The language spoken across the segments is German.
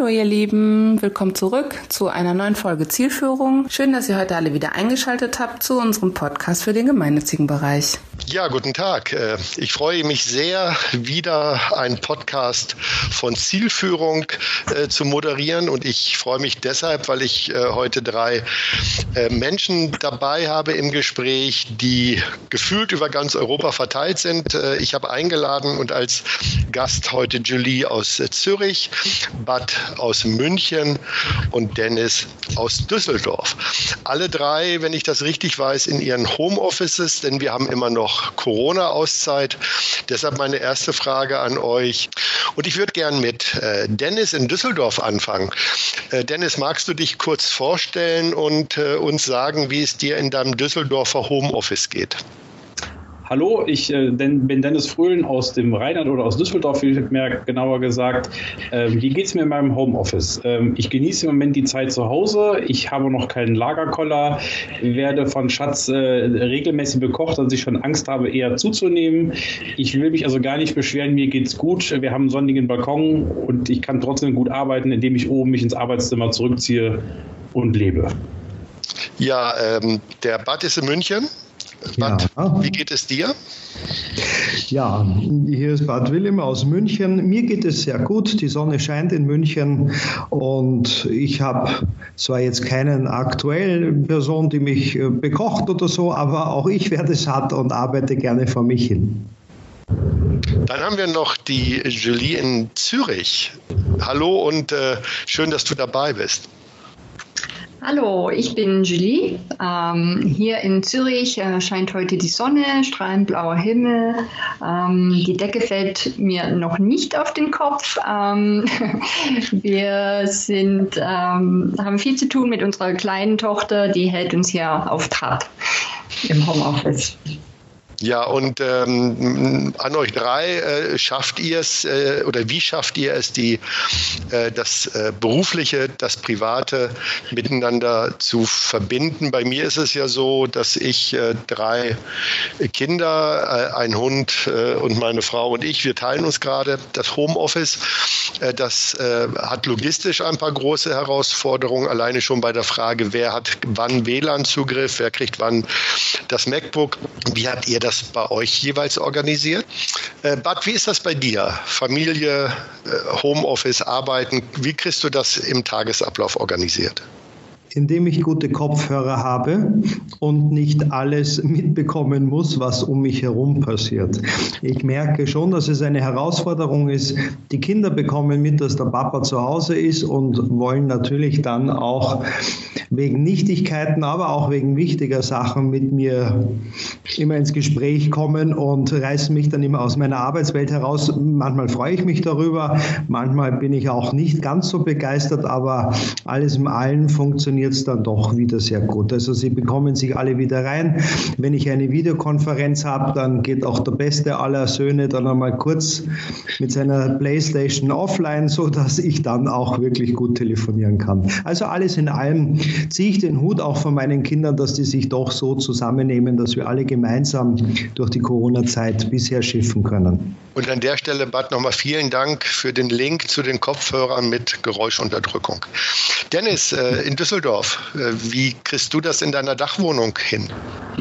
Hallo ihr Lieben, willkommen zurück zu einer neuen Folge Zielführung. Schön, dass ihr heute alle wieder eingeschaltet habt zu unserem Podcast für den gemeinnützigen Bereich. Ja, guten Tag. Äh, ich freue mich sehr, wieder einen Podcast von Zielführung äh, zu moderieren und ich freue mich deshalb, weil ich äh, heute drei Menschen dabei habe im Gespräch, die gefühlt über ganz Europa verteilt sind. Ich habe eingeladen und als Gast heute Julie aus Zürich, Bad aus München und Dennis aus Düsseldorf. Alle drei, wenn ich das richtig weiß, in ihren Homeoffices, denn wir haben immer noch Corona-Auszeit. Deshalb meine erste Frage an euch. Und ich würde gern mit äh, Dennis in Düsseldorf anfangen. Äh, Dennis, magst du dich kurz vorstellen und äh, uns sagen, wie es dir in deinem Düsseldorfer Homeoffice geht? Hallo, ich äh, bin Dennis Fröhlen aus dem Rheinland oder aus Düsseldorf, mehr genauer gesagt. Ähm, wie geht es mir in meinem Homeoffice? Ähm, ich genieße im Moment die Zeit zu Hause. Ich habe noch keinen Lagerkoller, werde von Schatz äh, regelmäßig bekocht, dass ich schon Angst habe, eher zuzunehmen. Ich will mich also gar nicht beschweren, mir geht's gut. Wir haben einen sonnigen Balkon und ich kann trotzdem gut arbeiten, indem ich oben mich ins Arbeitszimmer zurückziehe und lebe. Ja, ähm, der Bad ist in München. Bad, ja. wie geht es dir? Ja, hier ist Bad Willem aus München. Mir geht es sehr gut. Die Sonne scheint in München und ich habe zwar jetzt keinen aktuellen Person, die mich äh, bekocht oder so, aber auch ich werde satt und arbeite gerne vor mich hin. Dann haben wir noch die Julie in Zürich. Hallo und äh, schön, dass du dabei bist. Hallo, ich bin Julie. Ähm, hier in Zürich äh, scheint heute die Sonne, strahlend blauer Himmel. Ähm, die Decke fällt mir noch nicht auf den Kopf. Ähm, wir sind, ähm, haben viel zu tun mit unserer kleinen Tochter, die hält uns hier auf Trab im Homeoffice. Ja, und ähm, an euch drei, äh, schafft ihr es äh, oder wie schafft ihr es, die, äh, das äh, Berufliche, das Private miteinander zu verbinden? Bei mir ist es ja so, dass ich äh, drei Kinder, äh, ein Hund und meine Frau und ich, wir teilen uns gerade das Homeoffice. das hat logistisch ein paar große Herausforderungen, alleine schon bei der Frage, wer hat wann WLAN-Zugriff, wer kriegt wann das MacBook. Wie habt ihr das das bei euch jeweils organisiert? Äh, Bad, wie ist das bei dir? Familie, äh, Homeoffice, Arbeiten, wie kriegst du das im Tagesablauf organisiert? Indem ich gute Kopfhörer habe und nicht alles mitbekommen muss, was um mich herum passiert. Ich merke schon, dass es eine Herausforderung ist. Die Kinder bekommen mit, dass der Papa zu Hause ist und wollen natürlich dann auch wegen Nichtigkeiten, aber auch wegen wichtiger Sachen mit mir immer ins Gespräch kommen und reißen mich dann immer aus meiner Arbeitswelt heraus. Manchmal freue ich mich darüber, manchmal bin ich auch nicht ganz so begeistert, aber alles im Allen funktioniert funktioniert es dann doch wieder sehr gut. Also sie bekommen sich alle wieder rein. Wenn ich eine Videokonferenz habe, dann geht auch der beste aller Söhne dann einmal kurz mit seiner Playstation offline, so dass ich dann auch wirklich gut telefonieren kann. Also alles in allem ziehe ich den Hut auch von meinen Kindern, dass die sich doch so zusammennehmen, dass wir alle gemeinsam durch die Corona-Zeit bisher schiffen können. Und an der Stelle, Bad, nochmal vielen Dank für den Link zu den Kopfhörern mit Geräuschunterdrückung. Dennis, äh, in Düsseldorf Düsseldorf. Äh, wie kriegst du das in deiner Dachwohnung hin?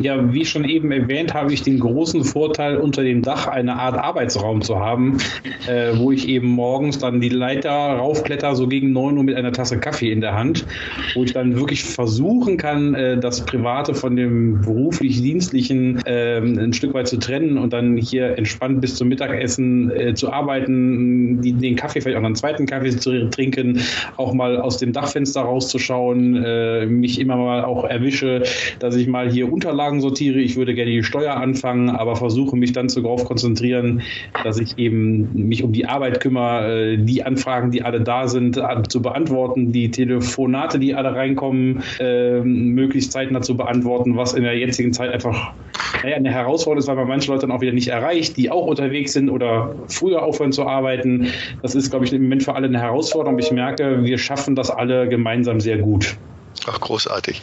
Ja, wie schon eben erwähnt, habe ich den großen Vorteil, unter dem Dach eine Art Arbeitsraum zu haben, äh, wo ich eben morgens dann die Leiter raufkletter, so gegen 9 Uhr mit einer Tasse Kaffee in der Hand, wo ich dann wirklich versuchen kann, äh, das Private von dem beruflich-dienstlichen äh, ein Stück weit zu trennen und dann hier entspannt bis zum Mittagessen äh, zu arbeiten, die, den Kaffee vielleicht auch einen zweiten Kaffee zu trinken, auch mal aus dem Dachfenster rauszuschauen, äh, mich immer mal auch erwische, dass ich mal hier Unterlagen sortiere. Ich würde gerne die Steuer anfangen, aber versuche mich dann darauf konzentrieren, dass ich eben mich um die Arbeit kümmere, äh, die Anfragen, die alle da sind, äh, zu beantworten, die Telefonate, die alle reinkommen, äh, möglichst zeitnah zu beantworten, was in der jetzigen Zeit einfach naja, eine Herausforderung ist, weil man manche Leute dann auch wieder nicht erreicht, die auch unterwegs sind oder früher aufhören zu arbeiten. Das ist, glaube ich, im Moment für alle eine Herausforderung. Ich merke, wir schaffen das alle gemeinsam sehr gut. Ach, großartig.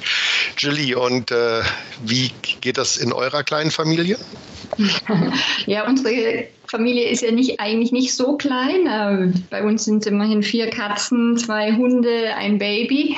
Julie, und äh, wie geht das in eurer kleinen Familie? ja, unsere Familie ist ja nicht, eigentlich nicht so klein. Äh, bei uns sind immerhin vier Katzen, zwei Hunde, ein Baby.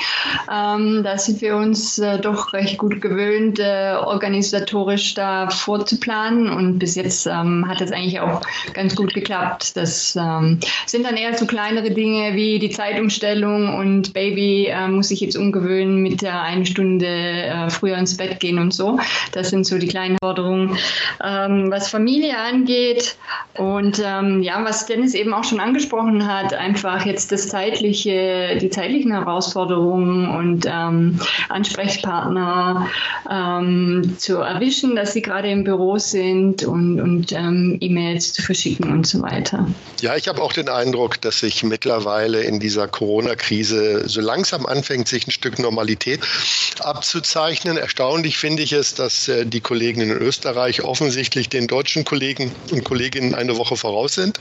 Ähm, da sind wir uns äh, doch recht gut gewöhnt, äh, organisatorisch da vorzuplanen. Und bis jetzt ähm, hat es eigentlich auch ganz gut geklappt. Das ähm, sind dann eher so kleinere Dinge wie die Zeitumstellung und Baby äh, muss sich jetzt umgewöhnen mit der eine Stunde äh, früher ins Bett gehen und so. Das sind so die kleinen Forderungen. Ähm, was Familie angeht, und ähm, ja, was Dennis eben auch schon angesprochen hat, einfach jetzt das zeitliche, die zeitlichen Herausforderungen und ähm, Ansprechpartner ähm, zu erwischen, dass sie gerade im Büro sind und, und ähm, E-Mails zu verschicken und so weiter. Ja, ich habe auch den Eindruck, dass sich mittlerweile in dieser Corona-Krise so langsam anfängt, sich ein Stück Normalität abzuzeichnen. Erstaunlich finde ich es, dass äh, die Kollegen in Österreich offensichtlich den deutschen Kollegen und Kolleginnen eine Woche voraus sind,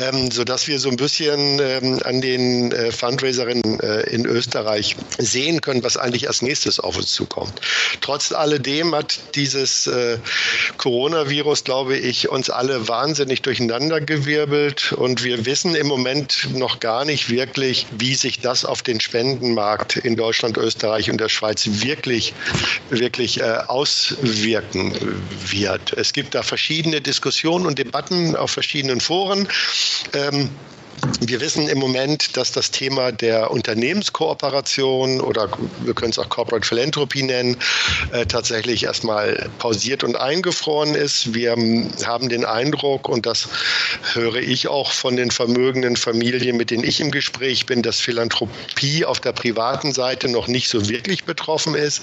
ähm, sodass wir so ein bisschen ähm, an den äh, Fundraiserinnen äh, in Österreich sehen können, was eigentlich als nächstes auf uns zukommt. Trotz alledem hat dieses äh, Coronavirus, glaube ich, uns alle wahnsinnig durcheinandergewirbelt und wir wissen im Moment noch gar nicht wirklich, wie sich das auf den Spendenmarkt in Deutschland, Österreich und der Schweiz wirklich, wirklich äh, auswirken wird. Es gibt da verschiedene Diskussionen und Debatten auf verschiedenen Foren. Ähm, wir wissen im Moment, dass das Thema der Unternehmenskooperation oder wir können es auch Corporate Philanthropy nennen, äh, tatsächlich erstmal pausiert und eingefroren ist. Wir haben den Eindruck, und das höre ich auch von den vermögenden Familien, mit denen ich im Gespräch bin, dass Philanthropie auf der privaten Seite noch nicht so wirklich betroffen ist.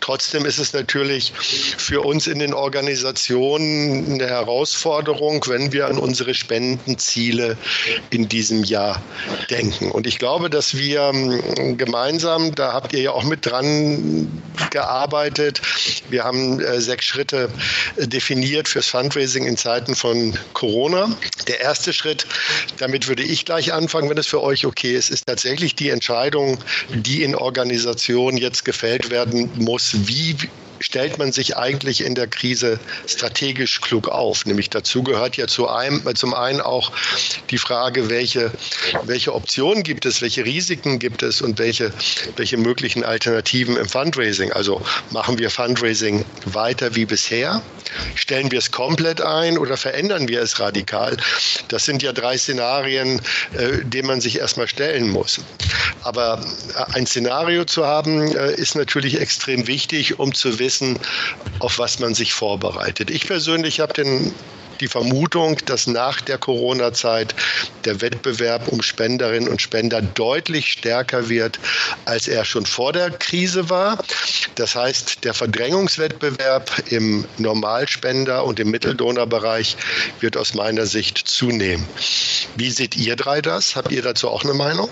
Trotzdem ist es natürlich für uns in den Organisationen eine Herausforderung, wenn wir an unsere Spendenziele in diesem Jahr denken. Und ich glaube, dass wir ähm, gemeinsam, da habt ihr ja auch mit dran gearbeitet, wir haben äh, sechs Schritte äh, definiert fürs Fundraising in Zeiten von Corona. Der erste Schritt, damit würde ich gleich anfangen, wenn es für euch okay ist, ist tatsächlich die Entscheidung, die in Organisationen jetzt gefällt werden muss, wie stellt man sich eigentlich in der Krise strategisch klug auf? Nämlich dazu gehört ja zu einem, äh, zum einen auch die Frage, welche, welche Optionen gibt es, welche Risiken gibt es und welche, welche möglichen Alternativen im Fundraising. Also machen wir Fundraising weiter wie bisher? Stellen wir es komplett ein oder verändern wir es radikal? Das sind ja drei Szenarien, äh, denen man sich erstmal stellen muss. Aber äh, ein Szenario zu haben, äh, ist natürlich extrem wichtig, um zu wissen, wissen, auf was man sich vorbereitet. Ich persönlich habe den die Vermutung, dass nach der Corona-Zeit der Wettbewerb um Spenderinnen und Spender deutlich stärker wird, als er schon vor der Krise war. Das heißt, der Verdrängungswettbewerb im Normalspender- und im Mitteldonorbereich wird aus meiner Sicht zunehmen. Wie seht ihr drei das? Habt ihr dazu auch eine Meinung?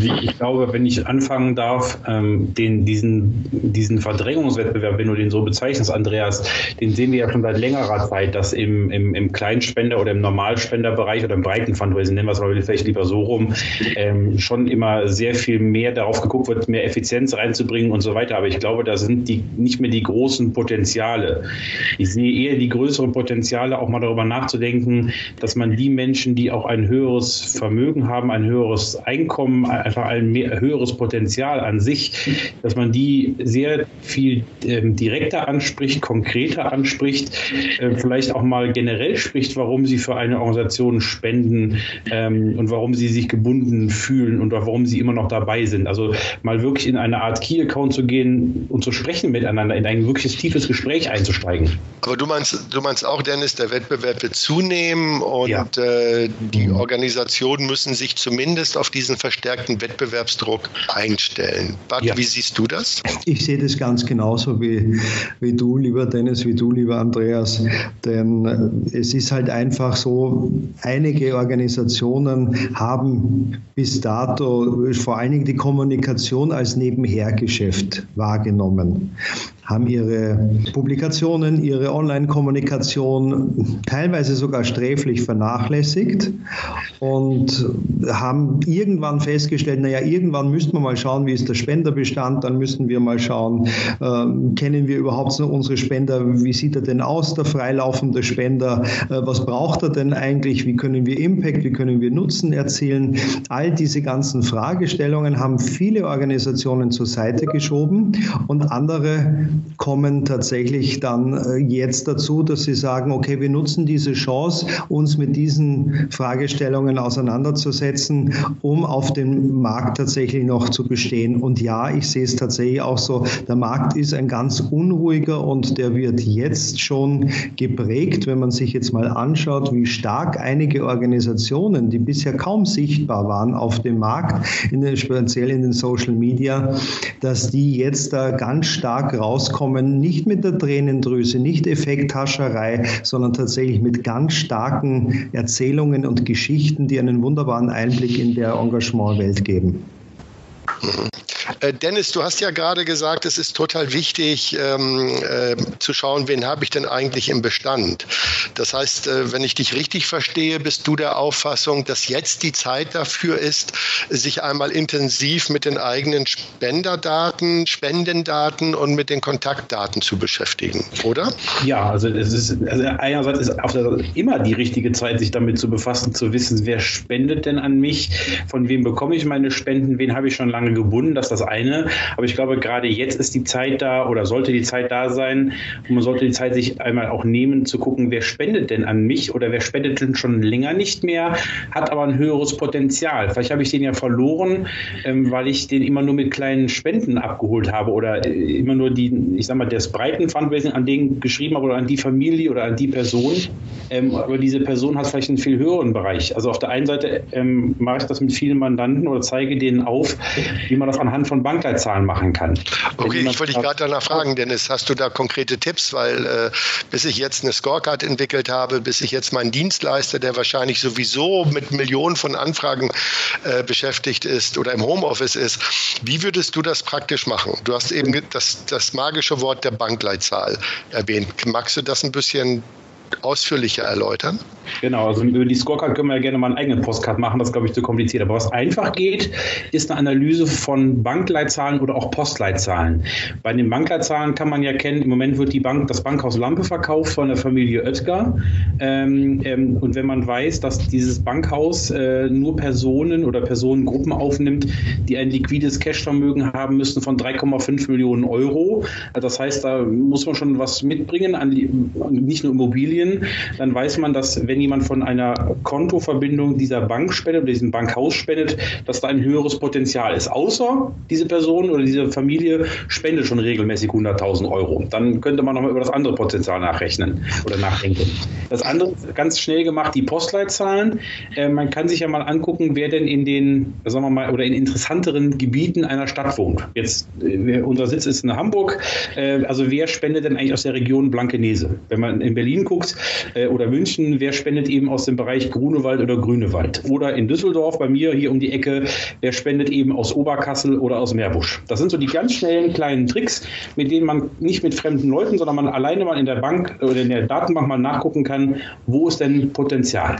Also ich glaube, wenn ich anfangen darf, ähm, den, diesen, diesen Verdrängungswettbewerb, wenn du den so bezeichnest, Andreas, den sehen wir ja schon seit längerer Zeit, dass im, im, im Kleinspender- oder im Normalspenderbereich oder im breiten Fundraising, nennen wir es mal vielleicht lieber so rum, ähm, schon immer sehr viel mehr darauf geguckt wird, mehr Effizienz reinzubringen und so weiter. Aber ich glaube, da sind die nicht mehr die großen Potenziale. Ich sehe eher die größeren Potenziale, auch mal darüber nachzudenken, dass man die Menschen, die auch ein höheres Vermögen haben, ein höheres Einkommen, einfach ein mehr, höheres Potenzial an sich, dass man die sehr viel ähm, direkter anspricht, konkreter anspricht, äh, vielleicht auch mal generell spricht, warum sie für eine Organisation spenden ähm, und warum sie sich gebunden fühlen und warum sie immer noch dabei sind. Also mal wirklich in eine Art Key-Account zu gehen und zu sprechen miteinander, in ein wirkliches tiefes Gespräch einzusteigen. Aber du meinst, du meinst auch, Dennis, der Wettbewerb wird zunehmen und ja. äh, die Organisationen müssen sich zumindest auf diesen verstärkten Wettbewerbsdruck einstellen. Bart, ja. wie siehst du das? Ich sehe das ganz genauso wie, wie du, lieber Dennis, wie du, lieber Andreas. Denn äh, es ist halt einfach so, einige Organisationen haben bis dato vor allen Dingen die Kommunikation als Nebenhergeschäft wahrgenommen haben ihre Publikationen, ihre Online-Kommunikation teilweise sogar sträflich vernachlässigt und haben irgendwann festgestellt, festgestellt, naja, irgendwann müssten wir mal schauen, wie ist der Spenderbestand, dann müssten wir mal schauen, äh, kennen wir überhaupt noch unsere Spender, wie sieht er denn aus, der freilaufende Spender, äh, was braucht er denn eigentlich, wie können wir Impact, wie können wir Nutzen erzielen. All diese ganzen Fragestellungen haben viele Organisationen zur Seite geschoben und andere kommen tatsächlich dann äh, jetzt dazu, dass sie sagen, okay, wir nutzen diese Chance, uns mit diesen Fragestellungen auseinanderzusetzen, um auf dem Markt tatsächlich noch zu bestehen. Und ja, ich sehe es tatsächlich auch so, der Markt ist ein ganz unruhiger und der wird jetzt schon geprägt, wenn man sich jetzt mal anschaut, wie stark einige Organisationen, die bisher kaum sichtbar waren auf dem Markt, in den, speziell in den Social Media, dass die jetzt da ganz stark rauskommen, nicht mit der Tränendrüse, nicht Effekthascherei, sondern tatsächlich mit ganz starken Erzählungen und Geschichten, die einen wunderbaren Einblick in der Engagementwelt geben. Mhm. Äh, Dennis, du hast ja gerade gesagt, es ist total wichtig ähm, äh, zu schauen, wen habe ich denn eigentlich im Bestand. Das heißt, äh, wenn ich dich richtig verstehe, bist du der Auffassung, dass jetzt die Zeit dafür ist, sich einmal intensiv mit den eigenen Spenderdaten, Spendendaten und mit den Kontaktdaten zu beschäftigen, oder? Ja, also es ist also einerseits ist immer die richtige Zeit, sich damit zu befassen, zu wissen, wer spendet denn an mich, von wem bekomme ich meine Spenden, wen habe ich schon lange gebunden, dass das das eine. Aber ich glaube, gerade jetzt ist die Zeit da oder sollte die Zeit da sein und man sollte die Zeit sich einmal auch nehmen, zu gucken, wer spendet denn an mich oder wer spendet denn schon länger nicht mehr, hat aber ein höheres Potenzial. Vielleicht habe ich den ja verloren, ähm, weil ich den immer nur mit kleinen Spenden abgeholt habe oder äh, immer nur die, ich sag mal, das breiten Fundraising an den geschrieben habe oder an die Familie oder an die Person. Ähm, aber diese Person hat vielleicht einen viel höheren Bereich. Also auf der einen Seite ähm, mache ich das mit vielen Mandanten oder zeige denen auf, wie man das anhand von Bankleitzahlen machen kann. Okay, ich wollte dich gerade danach fragen, Dennis, hast du da konkrete Tipps? Weil äh, bis ich jetzt eine Scorecard entwickelt habe, bis ich jetzt meinen Dienstleister, der wahrscheinlich sowieso mit Millionen von Anfragen äh, beschäftigt ist oder im Homeoffice ist, wie würdest du das praktisch machen? Du hast eben das, das magische Wort der Bankleitzahl erwähnt. Magst du das ein bisschen ausführlicher erläutern? Genau, also über die Scorecard können wir ja gerne mal einen eigenen Postcard machen, das ist, glaube ich, zu kompliziert. Aber was einfach geht, ist eine Analyse von Bankleitzahlen oder auch Postleitzahlen. Bei den Bankleitzahlen kann man ja kennen, im Moment wird die Bank, das Bankhaus Lampe verkauft von der Familie Oetker. Ähm, ähm, und wenn man weiß, dass dieses Bankhaus äh, nur Personen oder Personengruppen aufnimmt, die ein liquides Cashvermögen haben müssen von 3,5 Millionen Euro, das heißt, da muss man schon was mitbringen, an, nicht nur Immobilien, dann weiß man, dass wenn jemand von einer Kontoverbindung dieser Bank spendet oder diesem Bankhaus spendet, dass da ein höheres Potenzial ist. Außer diese Person oder diese Familie spendet schon regelmäßig 100.000 Euro. Dann könnte man nochmal über das andere Potenzial nachrechnen oder nachdenken. Das andere ganz schnell gemacht, die Postleitzahlen. Äh, man kann sich ja mal angucken, wer denn in den, sagen wir mal, oder in interessanteren Gebieten einer Stadt wohnt. Jetzt, äh, unser Sitz ist in Hamburg. Äh, also wer spendet denn eigentlich aus der Region Blankenese? Wenn man in Berlin guckt äh, oder München, wer spendet eben aus dem Bereich Grunewald oder Grünewald? Oder in Düsseldorf, bei mir hier um die Ecke, wer spendet eben aus Oberkassel oder aus Meerbusch? Das sind so die ganz schnellen kleinen Tricks, mit denen man nicht mit fremden Leuten, sondern man alleine mal in der Bank oder in der Datenbank mal nachgucken kann, wo ist denn Potenzial.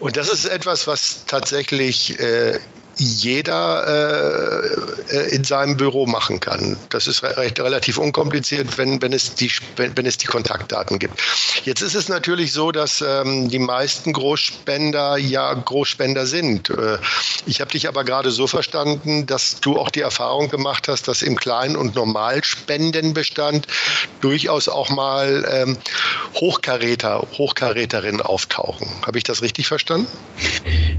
Und das ist etwas, was tatsächlich äh, jeder äh, äh, in seinem Büro machen kann. Das ist recht, relativ unkompliziert, wenn, wenn, es die, wenn, wenn es die Kontaktdaten gibt. Jetzt ist es natürlich so, dass ähm, die meisten Großspender ja Großspender sind. Äh, ich habe dich aber gerade so verstanden, dass du auch die Erfahrung gemacht hast, dass im Klein- und Normalspendenbestand durchaus auch mal ähm, Hochkaräter, Hochkaräterinnen auftauchen. Habe ich das richtig verstanden?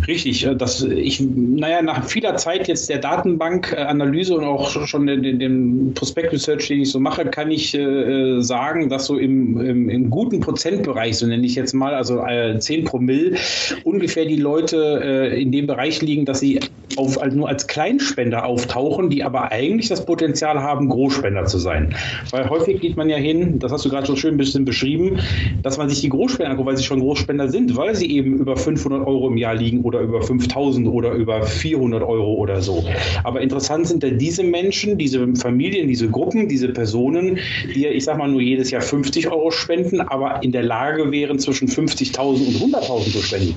Richtig. Äh, das, ich, naja, nach vieler Zeit jetzt der Datenbankanalyse und auch schon den, den Prospekt-Research, den ich so mache, kann ich äh, sagen, dass so im, im, im, guten Prozentbereich, so nenne ich jetzt mal, also äh, 10 Promille, ungefähr die Leute äh, in dem Bereich liegen, dass sie auf, also nur als Kleinspender auftauchen, die aber eigentlich das Potenzial haben, Großspender zu sein. Weil häufig geht man ja hin, das hast du gerade so schön ein bisschen beschrieben, dass man sich die Großspender anguckt, weil sie schon Großspender sind, weil sie eben über 500 Euro im Jahr liegen oder über 5000 oder über 400 400 Euro oder so. Aber interessant sind ja diese Menschen, diese Familien, diese Gruppen, diese Personen, die ja, ich sag mal, nur jedes Jahr 50 Euro spenden, aber in der Lage wären, zwischen 50.000 und 100.000 zu spenden.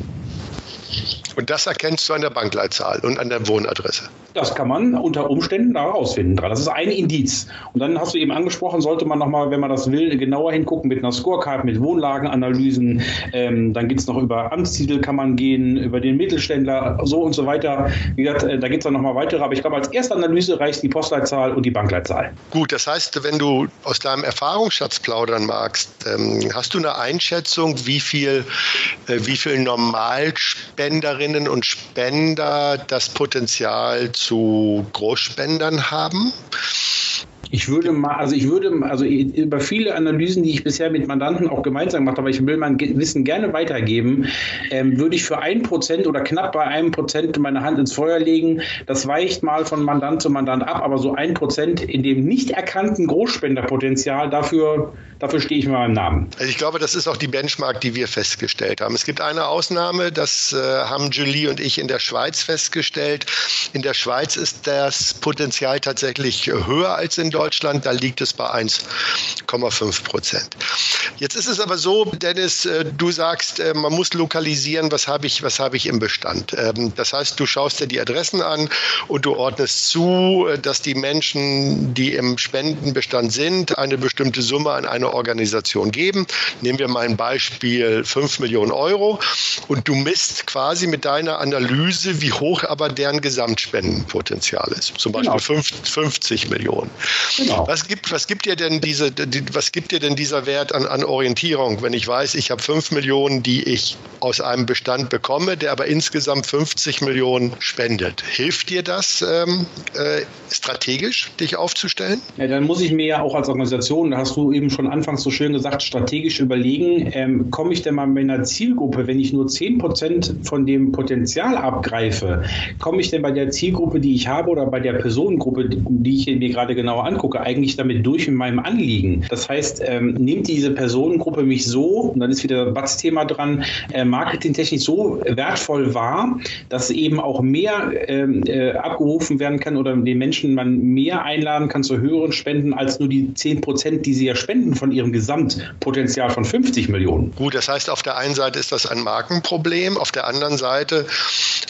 Und das erkennst du an der Bankleitzahl und an der Wohnadresse. Das kann man unter Umständen da rausfinden. Das ist ein Indiz. Und dann hast du eben angesprochen, sollte man nochmal, wenn man das will, genauer hingucken mit einer Scorecard, mit Wohnlagenanalysen. Ähm, dann geht es noch über Amtstitel, kann man gehen, über den Mittelständler, so und so weiter. Wie gesagt, äh, da gibt es dann nochmal weitere. Aber ich glaube, als erste Analyse reicht die Postleitzahl und die Bankleitzahl. Gut, das heißt, wenn du aus deinem Erfahrungsschatz plaudern magst, ähm, hast du eine Einschätzung, wie viel, äh, wie viel Normalspenderinnen und Spender das Potenzial zu Großspendern haben? Ich würde mal, also ich würde, also über viele Analysen, die ich bisher mit Mandanten auch gemeinsam gemacht habe, aber ich will mein Wissen gerne weitergeben, ähm, würde ich für ein Prozent oder knapp bei einem Prozent meine Hand ins Feuer legen. Das weicht mal von Mandant zu Mandant ab, aber so ein Prozent in dem nicht erkannten Großspenderpotenzial, dafür, dafür stehe ich mit meinem Namen. Also ich glaube, das ist auch die Benchmark, die wir festgestellt haben. Es gibt eine Ausnahme, das äh, haben Julie und ich in der Schweiz festgestellt. In der Schweiz ist das Potenzial tatsächlich höher als in Deutschland. Deutschland, da liegt es bei 1,5 Prozent. Jetzt ist es aber so, Dennis, äh, du sagst, äh, man muss lokalisieren, was habe ich, was habe ich im Bestand. Ähm, das heißt, du schaust dir die Adressen an und du ordnest zu, äh, dass die Menschen, die im Spendenbestand sind, eine bestimmte Summe an eine Organisation geben. Nehmen wir mal ein Beispiel 5 Millionen Euro und du misst quasi mit deiner Analyse, wie hoch aber deren Gesamtspendenpotenzial ist. Zum Beispiel genau. 50 Millionen. Genau. Was, gibt, was, gibt dir denn diese, die, was gibt dir denn dieser Wert an, an Orientierung, wenn ich weiß, ich habe 5 Millionen, die ich aus einem Bestand bekomme, der aber insgesamt 50 Millionen spendet? Hilft dir das ähm, äh, strategisch, dich aufzustellen? Ja, dann muss ich mir ja auch als Organisation, da hast du eben schon anfangs so schön gesagt, strategisch überlegen, ähm, komme ich denn mal mit einer Zielgruppe, wenn ich nur 10 Prozent von dem Potenzial abgreife, komme ich denn bei der Zielgruppe, die ich habe oder bei der Personengruppe, die ich mir gerade genau angucke, angucke, eigentlich damit durch in meinem Anliegen. Das heißt, ähm, nimmt diese Personengruppe mich so, und dann ist wieder das Batz-Thema dran, äh, marketingtechnisch so wertvoll wahr, dass eben auch mehr ähm, äh, abgerufen werden kann oder den Menschen man mehr einladen kann zu höheren Spenden als nur die 10 Prozent, die sie ja spenden von ihrem Gesamtpotenzial von 50 Millionen. Gut, das heißt, auf der einen Seite ist das ein Markenproblem, auf der anderen Seite,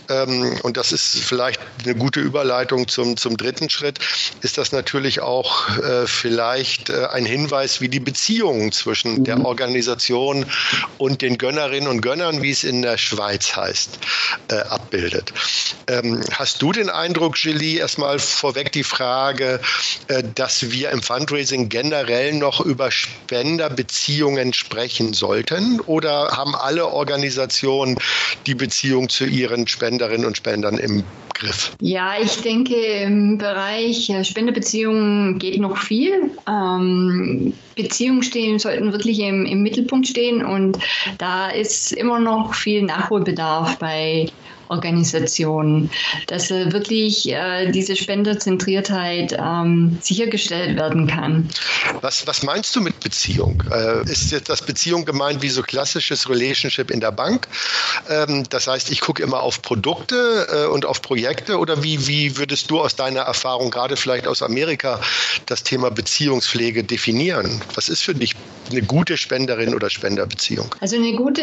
ähm, und das ist vielleicht eine gute Überleitung zum, zum dritten Schritt, ist das natürlich auch auch äh, vielleicht äh, ein Hinweis, wie die Beziehungen zwischen der mhm. Organisation und den Gönnerinnen und Gönnern, wie es in der Schweiz heißt, äh, abbildet. Ähm, hast du den Eindruck, Julie, erstmal vorweg die Frage, äh, dass wir im Fundraising generell noch über Spenderbeziehungen sprechen sollten? Oder haben alle Organisationen die Beziehung zu ihren Spenderinnen und Spendern im Griff? Ja, ich denke, im Bereich äh, Geht noch viel. Ähm, Beziehungen stehen, sollten wirklich im, im Mittelpunkt stehen und da ist immer noch viel Nachholbedarf bei Organisationen, dass äh, wirklich äh, diese Spenderzentriertheit ähm, sichergestellt werden kann. Was, was meinst du mit Beziehung? Äh, ist jetzt das Beziehung gemeint wie so klassisches Relationship in der Bank? Ähm, das heißt, ich gucke immer auf Produkte äh, und auf Projekte oder wie, wie würdest du aus deiner Erfahrung, gerade vielleicht aus Amerika, das Thema Beziehungspflege definieren? Was ist für dich eine gute Spenderin oder Spenderbeziehung? Also eine gute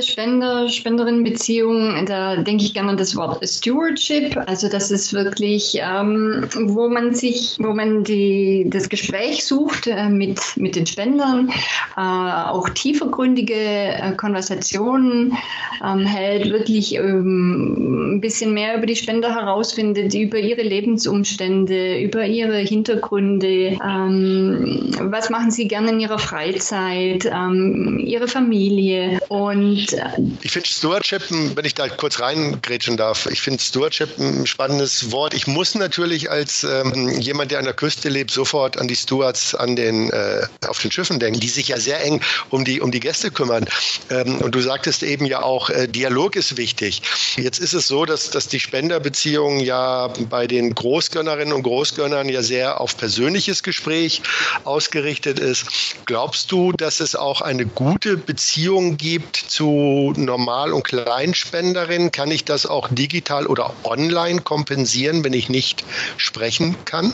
Spender-Spenderin-Beziehung, da denke ich gerne an das Wort Stewardship. Also das ist wirklich, ähm, wo man sich, wo man die, das Gespräch sucht äh, mit, mit den Spendern, äh, auch tiefergründige äh, Konversationen ähm, hält, wirklich ähm, ein bisschen mehr über die Spender herausfindet, über ihre Lebensumstände, über ihre Hintergründe, ähm, was machen sie gerne in ihrer Freizeit, ähm, ihre Familie und äh, ich finde Stewardship, wenn ich da kurz reingrätschen darf, ich finde Stewardship ein spannendes Wort. Ich muss natürlich als ähm, jemand, der an der Küste lebt, sofort an die Stewards an den, äh, auf den Schiffen denken, die sich ja sehr eng um die, um die Gäste kümmern. Ähm, und du sagtest eben ja auch, äh, Dialog ist wichtig. Jetzt ist es so, dass, dass die Spenderbeziehung ja bei den Großgönnerinnen und Großgönnern ja sehr auf persönliches Gespräch ausgerichtet ist. Glaubst du, dass es auch eine gute Beziehung gibt zu Normal- und Kleinspenderinnen? Kann ich das auch digital oder online kompensieren, wenn ich nicht sprechen kann?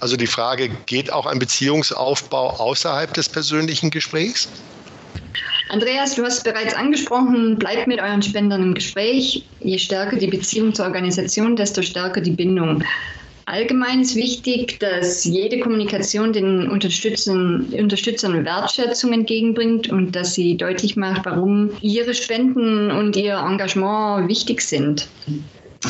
Also die Frage, geht auch ein Beziehungsaufbau außerhalb des persönlichen Gesprächs? Andreas, du hast bereits angesprochen, bleibt mit euren Spendern im Gespräch. Je stärker die Beziehung zur Organisation, desto stärker die Bindung. Allgemein ist wichtig, dass jede Kommunikation den Unterstützern, Unterstützern Wertschätzung entgegenbringt und dass sie deutlich macht, warum ihre Spenden und ihr Engagement wichtig sind.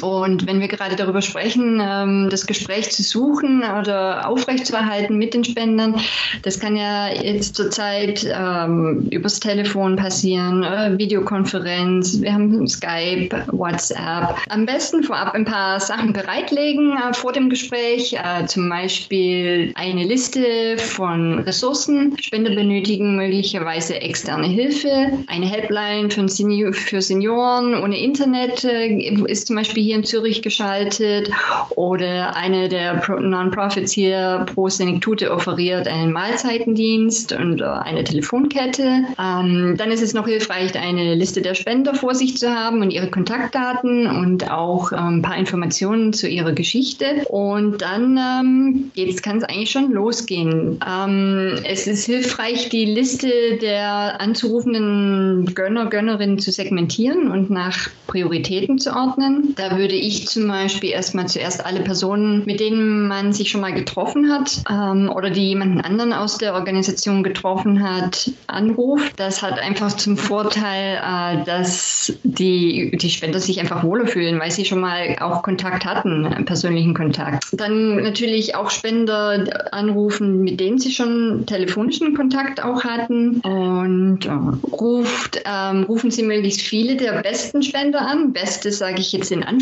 Und wenn wir gerade darüber sprechen, ähm, das Gespräch zu suchen oder aufrechtzuerhalten mit den Spendern, das kann ja jetzt zurzeit ähm, übers Telefon passieren, äh, Videokonferenz, wir haben Skype, WhatsApp. Am besten vorab ein paar Sachen bereitlegen äh, vor dem Gespräch, äh, zum Beispiel eine Liste von Ressourcen. Spender benötigen möglicherweise externe Hilfe, eine Helpline für, Senior, für Senioren ohne Internet ist zum Beispiel hier in Zürich geschaltet oder eine der Non-Profits hier pro Senectute offeriert einen Mahlzeitendienst und äh, eine Telefonkette. Ähm, dann ist es noch hilfreich, eine Liste der Spender vor sich zu haben und ihre Kontaktdaten und auch ähm, ein paar Informationen zu ihrer Geschichte. Und dann ähm, kann es eigentlich schon losgehen. Ähm, es ist hilfreich, die Liste der anzurufenden Gönner, Gönnerinnen zu segmentieren und nach Prioritäten zu ordnen. Da würde ich zum Beispiel erstmal zuerst alle Personen, mit denen man sich schon mal getroffen hat ähm, oder die jemanden anderen aus der Organisation getroffen hat, anruft. Das hat einfach zum Vorteil, äh, dass die, die Spender sich einfach wohler fühlen, weil sie schon mal auch Kontakt hatten, persönlichen Kontakt. Dann natürlich auch Spender anrufen, mit denen sie schon telefonischen Kontakt auch hatten und äh, ruft, ähm, rufen sie möglichst viele der besten Spender an. Beste sage ich jetzt in Anführungszeichen.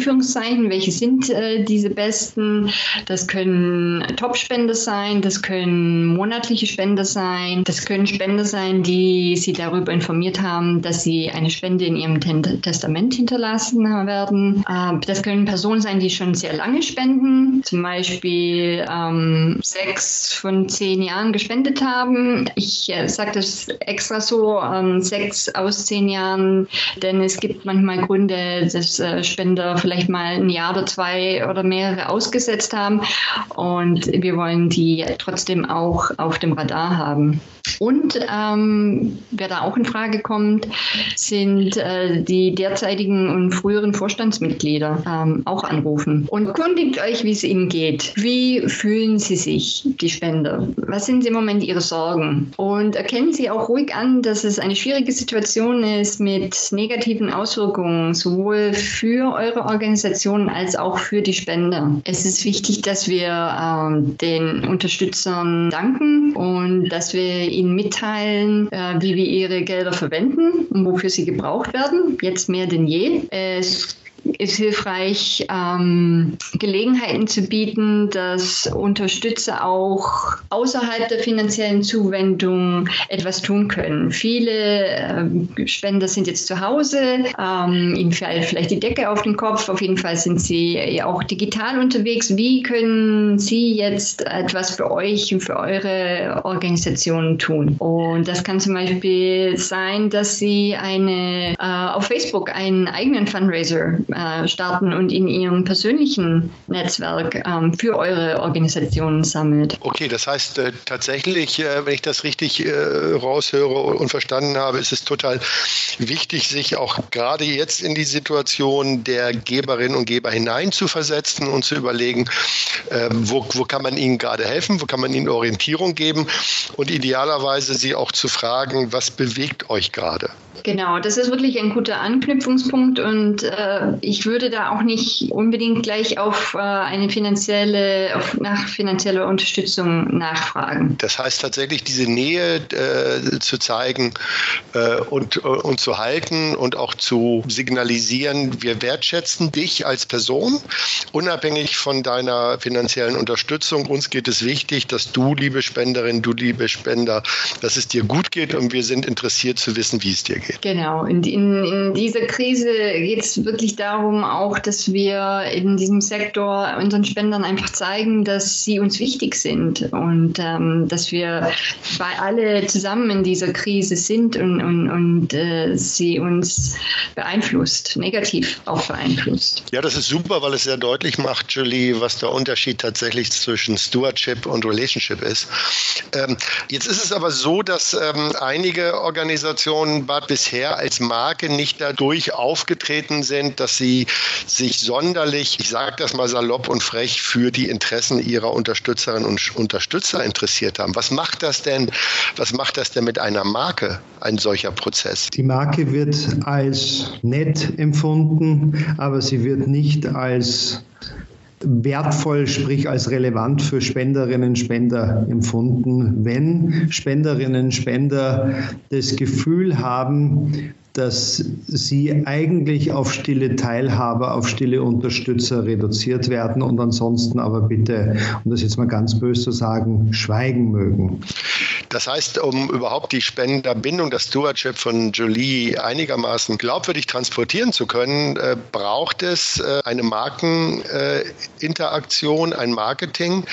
Welche sind äh, diese besten? Das können Top-Spender sein, das können monatliche Spender sein, das können Spender sein, die Sie darüber informiert haben, dass Sie eine Spende in Ihrem Testament hinterlassen werden. Äh, das können Personen sein, die schon sehr lange spenden, zum Beispiel ähm, sechs von zehn Jahren gespendet haben. Ich äh, sage das extra so, ähm, sechs aus zehn Jahren, denn es gibt manchmal Gründe, dass äh, Spender vielleicht mal ein Jahr oder zwei oder mehrere ausgesetzt haben und wir wollen die trotzdem auch auf dem Radar haben. Und ähm, wer da auch in Frage kommt, sind äh, die derzeitigen und früheren Vorstandsmitglieder ähm, auch anrufen. Und kundigt euch, wie es ihnen geht. Wie fühlen sie sich, die Spender? Was sind im Moment ihre Sorgen? Und erkennen sie auch ruhig an, dass es eine schwierige Situation ist mit negativen Auswirkungen, sowohl für eure Organisation als auch für die Spender. Es ist wichtig, dass wir ähm, den Unterstützern danken und dass wir ihnen mitteilen, äh, wie wir ihre Gelder verwenden und wofür sie gebraucht werden. Jetzt mehr denn je. Es ist hilfreich, ähm, Gelegenheiten zu bieten, dass Unterstützer auch außerhalb der finanziellen Zuwendung etwas tun können. Viele äh, Spender sind jetzt zu Hause, ähm, ihnen fällt vielleicht die Decke auf den Kopf, auf jeden Fall sind sie ja auch digital unterwegs. Wie können Sie jetzt etwas für euch und für eure Organisation tun? Und das kann zum Beispiel sein, dass Sie eine, äh, auf Facebook einen eigenen Fundraiser äh, starten und in Ihrem persönlichen Netzwerk ähm, für eure Organisation sammelt. Okay, das heißt äh, tatsächlich, äh, wenn ich das richtig äh, raushöre und verstanden habe, ist es total wichtig, sich auch gerade jetzt in die Situation der Geberinnen und Geber hineinzuversetzen und zu überlegen, äh, wo, wo kann man ihnen gerade helfen, wo kann man ihnen Orientierung geben und idealerweise sie auch zu fragen, was bewegt euch gerade? Genau, das ist wirklich ein guter Anknüpfungspunkt und äh, ich würde da auch nicht unbedingt gleich auf äh, eine finanzielle, auf, nach finanzieller Unterstützung nachfragen. Das heißt tatsächlich diese Nähe äh, zu zeigen äh, und, und zu halten und auch zu signalisieren, wir wertschätzen dich als Person, unabhängig von deiner finanziellen Unterstützung. Uns geht es wichtig, dass du, liebe Spenderin, du, liebe Spender, dass es dir gut geht und wir sind interessiert zu wissen, wie es dir geht. Genau, in, in, in dieser Krise geht es wirklich darum, darum auch, dass wir in diesem Sektor unseren Spendern einfach zeigen, dass sie uns wichtig sind und ähm, dass wir bei alle zusammen in dieser Krise sind und, und, und äh, sie uns beeinflusst, negativ auch beeinflusst. Ja, das ist super, weil es sehr deutlich macht, Julie, was der Unterschied tatsächlich zwischen Stewardship und Relationship ist. Ähm, jetzt ist es aber so, dass ähm, einige Organisationen bisher als Marke nicht dadurch aufgetreten sind, dass sie sich sonderlich, ich sage das mal salopp und frech, für die Interessen ihrer Unterstützerinnen und Unterstützer interessiert haben. Was macht das denn? Was macht das denn mit einer Marke, ein solcher Prozess? Die Marke wird als nett empfunden, aber sie wird nicht als wertvoll, sprich als relevant für Spenderinnen und Spender empfunden, wenn Spenderinnen und Spender das Gefühl haben, dass sie eigentlich auf stille Teilhaber, auf stille Unterstützer reduziert werden und ansonsten aber bitte, um das jetzt mal ganz böse zu sagen, schweigen mögen. Das heißt, um überhaupt die Spenderbindung, das Stewardship von Jolie einigermaßen glaubwürdig transportieren zu können, äh, braucht es äh, eine Markeninteraktion, äh, ein Marketing,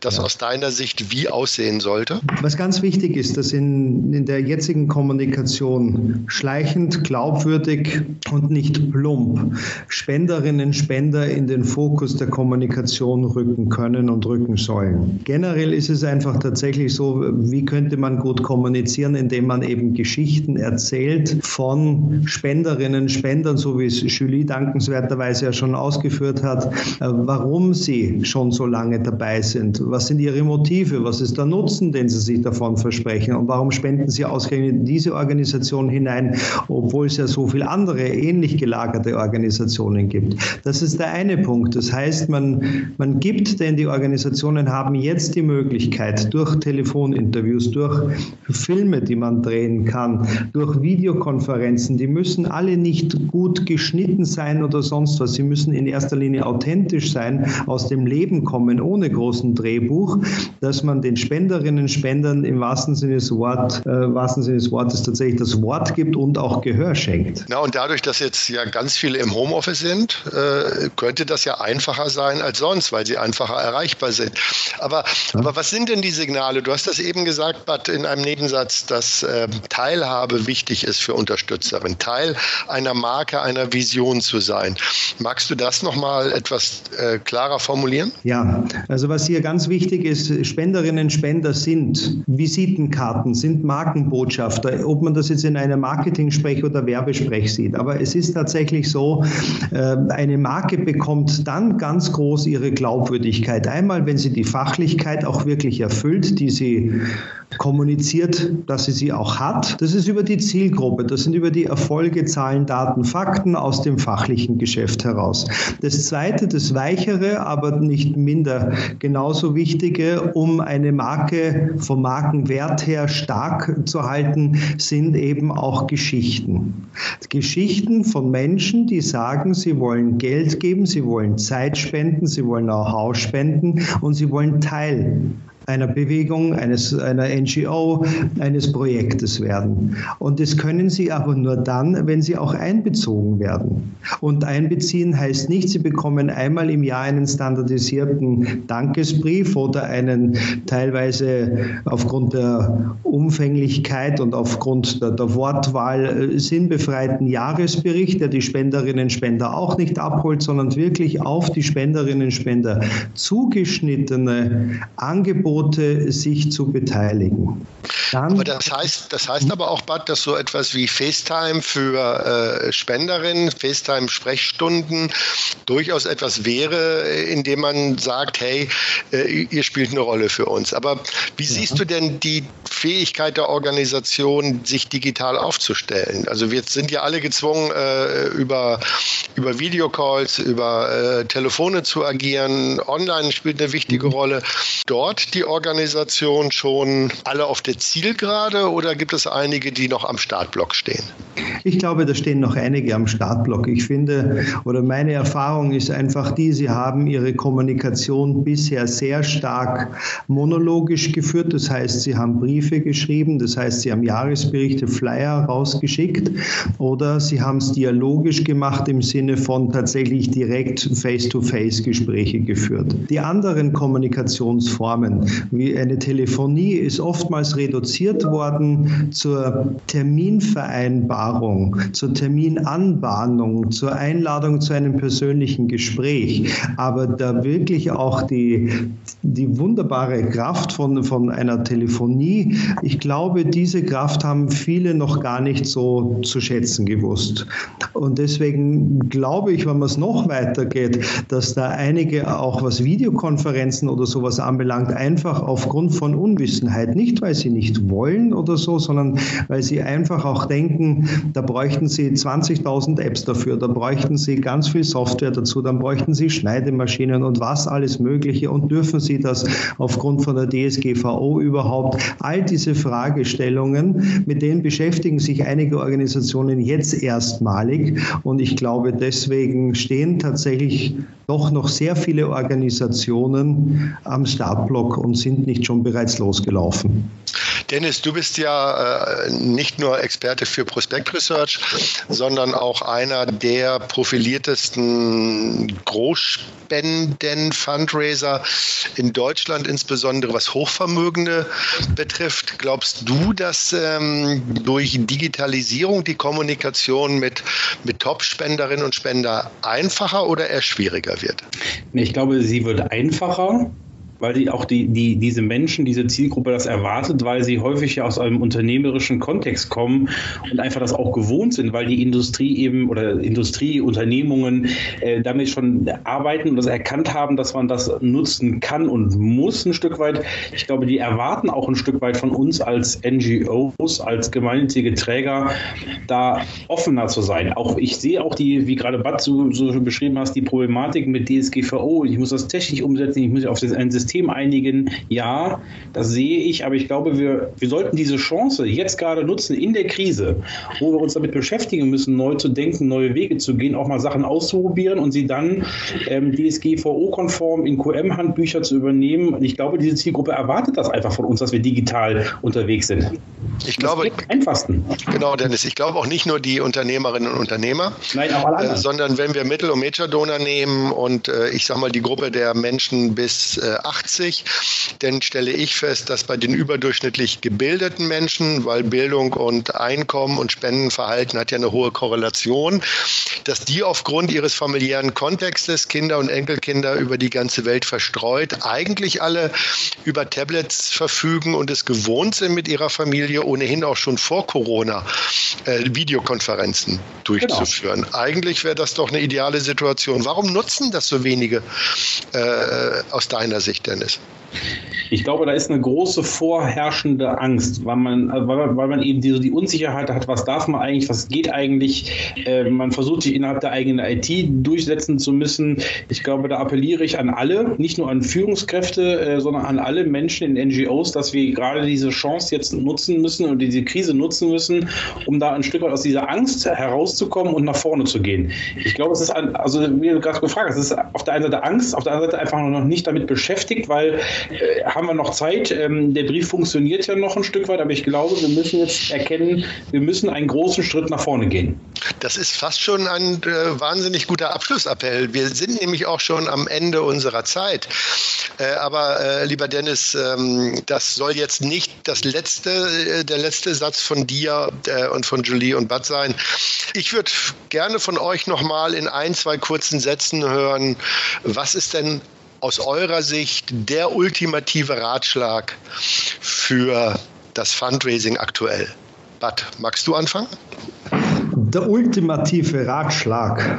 das ja. aus deiner Sicht wie aussehen sollte? Was ganz wichtig ist, dass in, in der jetzigen Kommunikation schleichend, glaubwürdig und nicht plump Spenderinnen und Spender in den Fokus der Kommunikation rücken können und rücken sollen. Generell ist es einfach tatsächlich so, wie können könnte man gut kommunizieren, indem man eben Geschichten erzählt von Spenderinnen, Spendern, so wie es Julie dankenswerterweise ja schon ausgeführt hat, äh, warum sie schon so lange dabei sind. Was sind ihre Motive? Was ist der Nutzen, den sie sich davon versprechen? Und warum spenden sie ausgerechnet in diese Organisation hinein, obwohl es ja so viele andere ähnlich gelagerte Organisationen gibt? Das ist der eine Punkt. Das heißt, man, man gibt, denn die Organisationen haben jetzt die Möglichkeit, durch Telefoninterviews, durch Filme, die man drehen kann, durch Videokonferenzen. Die müssen alle nicht gut geschnitten sein oder sonst was. Sie müssen in erster Linie authentisch sein, aus dem Leben kommen, ohne großen Drehbuch, dass man den Spenderinnen und Spendern im wahrsten Sinne des, Wort, äh, wahrsten Sinne des Wortes tatsächlich das Wort gibt und auch Gehör schenkt. Na, und dadurch, dass jetzt ja ganz viele im Homeoffice sind, äh, könnte das ja einfacher sein als sonst, weil sie einfacher erreichbar sind. Aber, aber was sind denn die Signale? Du hast das eben gesagt, Bad in einem Nebensatz, dass äh, Teilhabe wichtig ist für Unterstützerinnen, Teil einer Marke, einer Vision zu sein. Magst du das nochmal etwas äh, klarer formulieren? Ja, also was hier ganz wichtig ist, Spenderinnen und Spender sind Visitenkarten, sind Markenbotschafter, ob man das jetzt in einer Marketing-Sprech oder Werbesprech sieht. Aber es ist tatsächlich so, äh, eine Marke bekommt dann ganz groß ihre Glaubwürdigkeit. Einmal, wenn sie die Fachlichkeit auch wirklich erfüllt, die sie kommuniziert, dass sie sie auch hat. Das ist über die Zielgruppe, das sind über die Erfolge, Zahlen, Daten, Fakten aus dem fachlichen Geschäft heraus. Das zweite, das weichere, aber nicht minder genauso wichtige, um eine Marke vom Markenwert her stark zu halten, sind eben auch Geschichten. Geschichten von Menschen, die sagen, sie wollen Geld geben, sie wollen Zeit spenden, sie wollen Know-how spenden und sie wollen Teil einer Bewegung, eines, einer NGO, eines Projektes werden. Und das können sie aber nur dann, wenn sie auch einbezogen werden. Und einbeziehen heißt nicht, sie bekommen einmal im Jahr einen standardisierten Dankesbrief oder einen teilweise aufgrund der Umfänglichkeit und aufgrund der, der Wortwahl äh, sinnbefreiten Jahresbericht, der die Spenderinnen und Spender auch nicht abholt, sondern wirklich auf die Spenderinnen und Spender zugeschnittene Angebote Angebote, sich zu beteiligen. Dann aber das heißt, das heißt aber auch, Bad, dass so etwas wie FaceTime für äh, Spenderinnen, FaceTime-Sprechstunden durchaus etwas wäre, indem man sagt, hey, äh, ihr spielt eine Rolle für uns. Aber wie ja. siehst du denn die Fähigkeit der Organisation, sich digital aufzustellen? Also wir sind ja alle gezwungen, äh, über, über Videocalls, über äh, Telefone zu agieren. Online spielt eine wichtige mhm. Rolle. Dort die Organisationen schon alle auf der Zielgerade oder gibt es einige, die noch am Startblock stehen? Ich glaube, da stehen noch einige am Startblock. Ich finde, oder meine Erfahrung ist einfach die, sie haben ihre Kommunikation bisher sehr stark monologisch geführt. Das heißt, sie haben Briefe geschrieben, das heißt, sie haben Jahresberichte, Flyer rausgeschickt oder sie haben es dialogisch gemacht im Sinne von tatsächlich direkt Face-to-Face-Gespräche geführt. Die anderen Kommunikationsformen, wie eine Telefonie, ist oftmals reduziert worden zur Terminvereinbarung, zur Terminanbahnung, zur Einladung zu einem persönlichen Gespräch. Aber da wirklich auch die, die wunderbare Kraft von, von einer Telefonie, ich glaube, diese Kraft haben viele noch gar nicht so zu schätzen gewusst. Und deswegen glaube ich, wenn man es noch weitergeht, dass da einige auch was Videokonferenzen oder sowas anbelangt, einfach aufgrund von Unwissenheit, nicht weil sie nicht wollen oder so, sondern weil sie einfach auch denken, da bräuchten sie 20.000 Apps dafür, da bräuchten sie ganz viel Software dazu, dann bräuchten sie Schneidemaschinen und was alles Mögliche. Und dürfen sie das aufgrund von der DSGVO überhaupt? All diese Fragestellungen, mit denen beschäftigen sich einige Organisationen jetzt erstmalig. Und ich glaube, deswegen stehen tatsächlich doch noch sehr viele Organisationen am Startblock und sind nicht schon bereits losgelaufen. Dennis, du bist ja äh, nicht nur Experte für Prospect Research, sondern auch einer der profiliertesten Großspenden-Fundraiser in Deutschland, insbesondere was Hochvermögende betrifft. Glaubst du, dass ähm, durch Digitalisierung die Kommunikation mit, mit Top-Spenderinnen und Spender einfacher oder eher schwieriger wird? Ich glaube, sie wird einfacher weil die auch die, die, diese Menschen, diese Zielgruppe das erwartet, weil sie häufig ja aus einem unternehmerischen Kontext kommen und einfach das auch gewohnt sind, weil die Industrie eben oder Industrieunternehmungen äh, damit schon arbeiten und das erkannt haben, dass man das nutzen kann und muss ein Stück weit. Ich glaube, die erwarten auch ein Stück weit von uns als NGOs, als gemeinnützige Träger, da offener zu sein. Auch ich sehe auch die, wie gerade Bad so, so beschrieben hast, die Problematik mit DSGVO. Ich muss das technisch umsetzen, ich muss auf das, ein System einigen. Ja, das sehe ich, aber ich glaube, wir, wir sollten diese Chance jetzt gerade nutzen in der Krise, wo wir uns damit beschäftigen müssen, neu zu denken, neue Wege zu gehen, auch mal Sachen auszuprobieren und sie dann ähm, DSGVO-konform in QM-Handbücher zu übernehmen. Und ich glaube, diese Zielgruppe erwartet das einfach von uns, dass wir digital unterwegs sind. Ich glaube, einfachsten. Genau, Dennis. Ich glaube auch nicht nur die Unternehmerinnen und Unternehmer, Nein, äh, sondern wenn wir Mittel- und Major-Donor nehmen und äh, ich sage mal die Gruppe der Menschen bis äh, 80, dann stelle ich fest, dass bei den überdurchschnittlich gebildeten Menschen, weil Bildung und Einkommen und Spendenverhalten hat ja eine hohe Korrelation, dass die aufgrund ihres familiären Kontextes, Kinder und Enkelkinder über die ganze Welt verstreut, eigentlich alle über Tablets verfügen und es gewohnt sind, mit ihrer Familie ohnehin auch schon vor Corona äh, Videokonferenzen durchzuführen. Genau. Eigentlich wäre das doch eine ideale Situation. Warum nutzen das so wenige äh, aus deiner Sicht? Dennis? Ich glaube, da ist eine große vorherrschende Angst, weil man, weil, weil man eben die, die Unsicherheit hat, was darf man eigentlich, was geht eigentlich. Äh, man versucht sich innerhalb der eigenen IT durchsetzen zu müssen. Ich glaube, da appelliere ich an alle, nicht nur an Führungskräfte, äh, sondern an alle Menschen in NGOs, dass wir gerade diese Chance jetzt nutzen müssen und diese Krise nutzen müssen, um da ein Stück weit aus dieser Angst herauszukommen und nach vorne zu gehen. Ich glaube, es ist, ein, also wie du gerade gefragt hast, es ist auf der einen Seite Angst, auf der anderen Seite einfach noch nicht damit beschäftigt, weil äh, haben wir noch Zeit. Ähm, der Brief funktioniert ja noch ein Stück weit, aber ich glaube, wir müssen jetzt erkennen, wir müssen einen großen Schritt nach vorne gehen. Das ist fast schon ein äh, wahnsinnig guter Abschlussappell. Wir sind nämlich auch schon am Ende unserer Zeit. Äh, aber äh, lieber Dennis, ähm, das soll jetzt nicht das letzte, äh, der letzte Satz von dir und von Julie und Bud sein. Ich würde gerne von euch nochmal in ein, zwei kurzen Sätzen hören, was ist denn aus eurer Sicht der ultimative Ratschlag für das Fundraising aktuell? Bad, magst du anfangen? Der ultimative Ratschlag.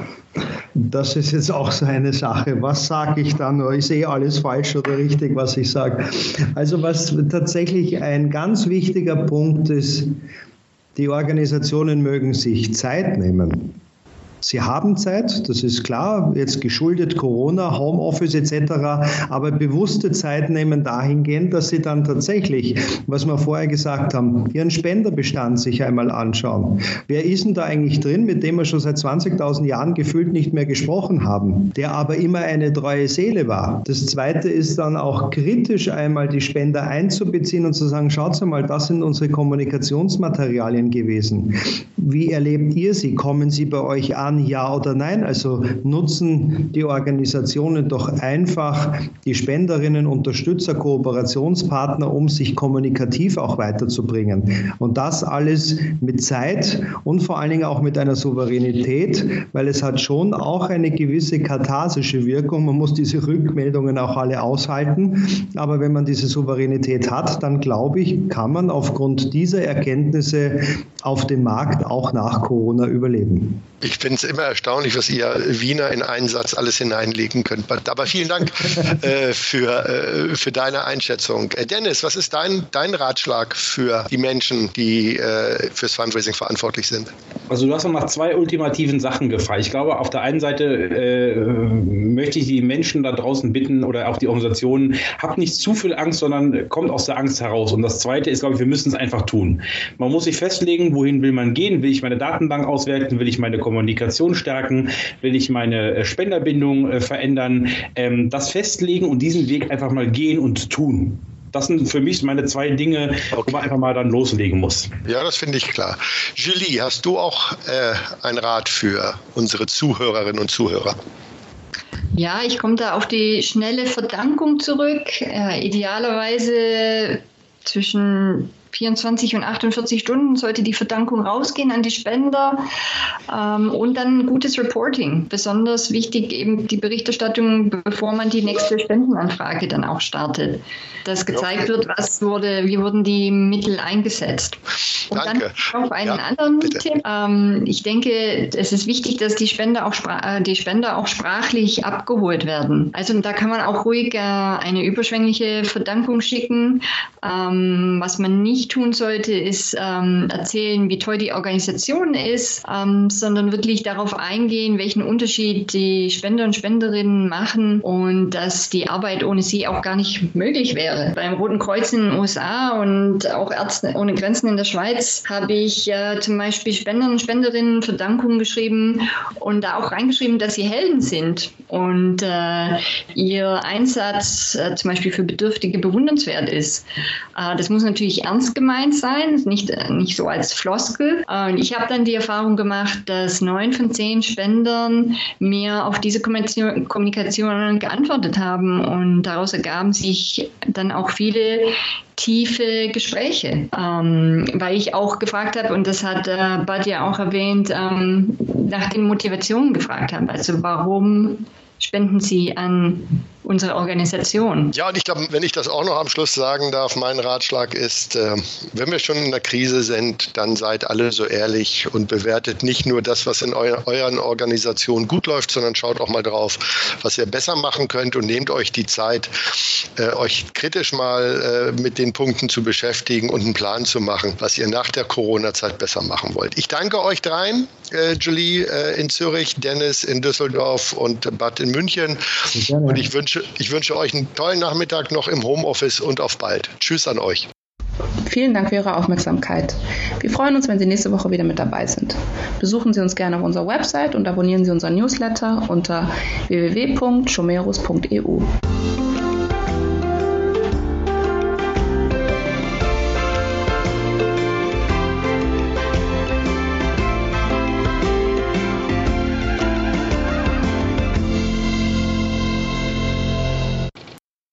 Das ist jetzt auch so eine Sache. Was sage ich dann? Ich sehe alles falsch oder richtig, was ich sage. Also was tatsächlich ein ganz wichtiger Punkt ist, die Organisationen mögen sich Zeit nehmen Sie haben Zeit, das ist klar, jetzt geschuldet Corona, Homeoffice etc., aber bewusste Zeit nehmen dahingehend, dass Sie dann tatsächlich, was wir vorher gesagt haben, Ihren Spenderbestand sich einmal anschauen. Wer ist denn da eigentlich drin, mit dem wir schon seit 20.000 Jahren gefühlt nicht mehr gesprochen haben, der aber immer eine treue Seele war? Das Zweite ist dann auch kritisch einmal die Spender einzubeziehen und zu sagen, schaut mal, das sind unsere Kommunikationsmaterialien gewesen. Wie erlebt ihr sie? Kommen sie bei euch an? Ja oder nein? Also nutzen die Organisationen doch einfach die Spenderinnen, Unterstützer, Kooperationspartner, um sich kommunikativ auch weiterzubringen. Und das alles mit Zeit und vor allen Dingen auch mit einer Souveränität, weil es hat schon auch eine gewisse katharsische Wirkung. Man muss diese Rückmeldungen auch alle aushalten. Aber wenn man diese Souveränität hat, dann glaube ich, kann man aufgrund dieser Erkenntnisse auf dem Markt auch nach Corona überleben. Ich finde es immer erstaunlich, was ihr Wiener in einen Satz alles hineinlegen könnt. Aber vielen Dank äh, für, äh, für deine Einschätzung. Äh, Dennis, was ist dein, dein Ratschlag für die Menschen, die äh, fürs Fundraising verantwortlich sind? Also du hast nach zwei ultimativen Sachen gefragt. Ich glaube, auf der einen Seite äh, möchte ich die Menschen da draußen bitten oder auch die Organisationen, habt nicht zu viel Angst, sondern kommt aus der Angst heraus. Und das Zweite ist, glaube ich, wir müssen es einfach tun. Man muss sich festlegen, wohin will man gehen? Will ich meine Datenbank auswerten? Will ich meine Kommunikation stärken? Will ich meine äh, Spenderbindung äh, verändern? Ähm, das festlegen und diesen Weg einfach mal gehen und tun. Das sind für mich meine zwei Dinge, okay. wo man einfach mal dann loslegen muss. Ja, das finde ich klar. Julie, hast du auch äh, einen Rat für unsere Zuhörerinnen und Zuhörer? Ja, ich komme da auf die schnelle Verdankung zurück. Äh, idealerweise zwischen 24 und 48 Stunden sollte die Verdankung rausgehen an die Spender ähm, und dann gutes Reporting. Besonders wichtig eben die Berichterstattung, bevor man die nächste Spendenanfrage dann auch startet. Dass gezeigt wird, was wurde, wie wurden die Mittel eingesetzt. Und Danke. dann auf einen ja, anderen bitte. Tipp. Ähm, ich denke, es ist wichtig, dass die Spender auch, äh, die Spender auch sprachlich abgeholt werden. Also da kann man auch ruhig äh, eine überschwängliche Verdankung schicken. Ähm, was man nicht tun sollte, ist ähm, erzählen, wie toll die Organisation ist, ähm, sondern wirklich darauf eingehen, welchen Unterschied die Spender und Spenderinnen machen und dass die Arbeit ohne sie auch gar nicht möglich wäre. Beim Roten Kreuz in den USA und auch Ärzte ohne Grenzen in der Schweiz habe ich äh, zum Beispiel Spender und Spenderinnen Verdankungen geschrieben und da auch reingeschrieben, dass sie Helden sind und äh, ihr Einsatz äh, zum Beispiel für Bedürftige bewundernswert ist. Äh, das muss natürlich ernst ernst gemeint sein, nicht, nicht so als Floskel. Und ich habe dann die Erfahrung gemacht, dass neun von zehn Spendern mir auf diese Kommunikation geantwortet haben und daraus ergaben sich dann auch viele tiefe Gespräche, ähm, weil ich auch gefragt habe, und das hat äh, Bud ja auch erwähnt, ähm, nach den Motivationen gefragt habe. Also warum spenden Sie an unsere Organisation. Ja, und ich glaube, wenn ich das auch noch am Schluss sagen darf, mein Ratschlag ist, äh, wenn wir schon in der Krise sind, dann seid alle so ehrlich und bewertet nicht nur das, was in eu euren Organisationen gut läuft, sondern schaut auch mal drauf, was ihr besser machen könnt und nehmt euch die Zeit, äh, euch kritisch mal äh, mit den Punkten zu beschäftigen und einen Plan zu machen, was ihr nach der Corona-Zeit besser machen wollt. Ich danke euch dreien, äh, Julie äh, in Zürich, Dennis in Düsseldorf und Bad in München. Und ich wünsche wünsche, ich wünsche euch einen tollen Nachmittag noch im Homeoffice und auf bald. Tschüss an euch. Vielen Dank für Ihre Aufmerksamkeit. Wir freuen uns, wenn Sie nächste Woche wieder mit dabei sind. Besuchen Sie uns gerne auf unserer Website und abonnieren Sie unseren Newsletter unter www.chomerus.eu.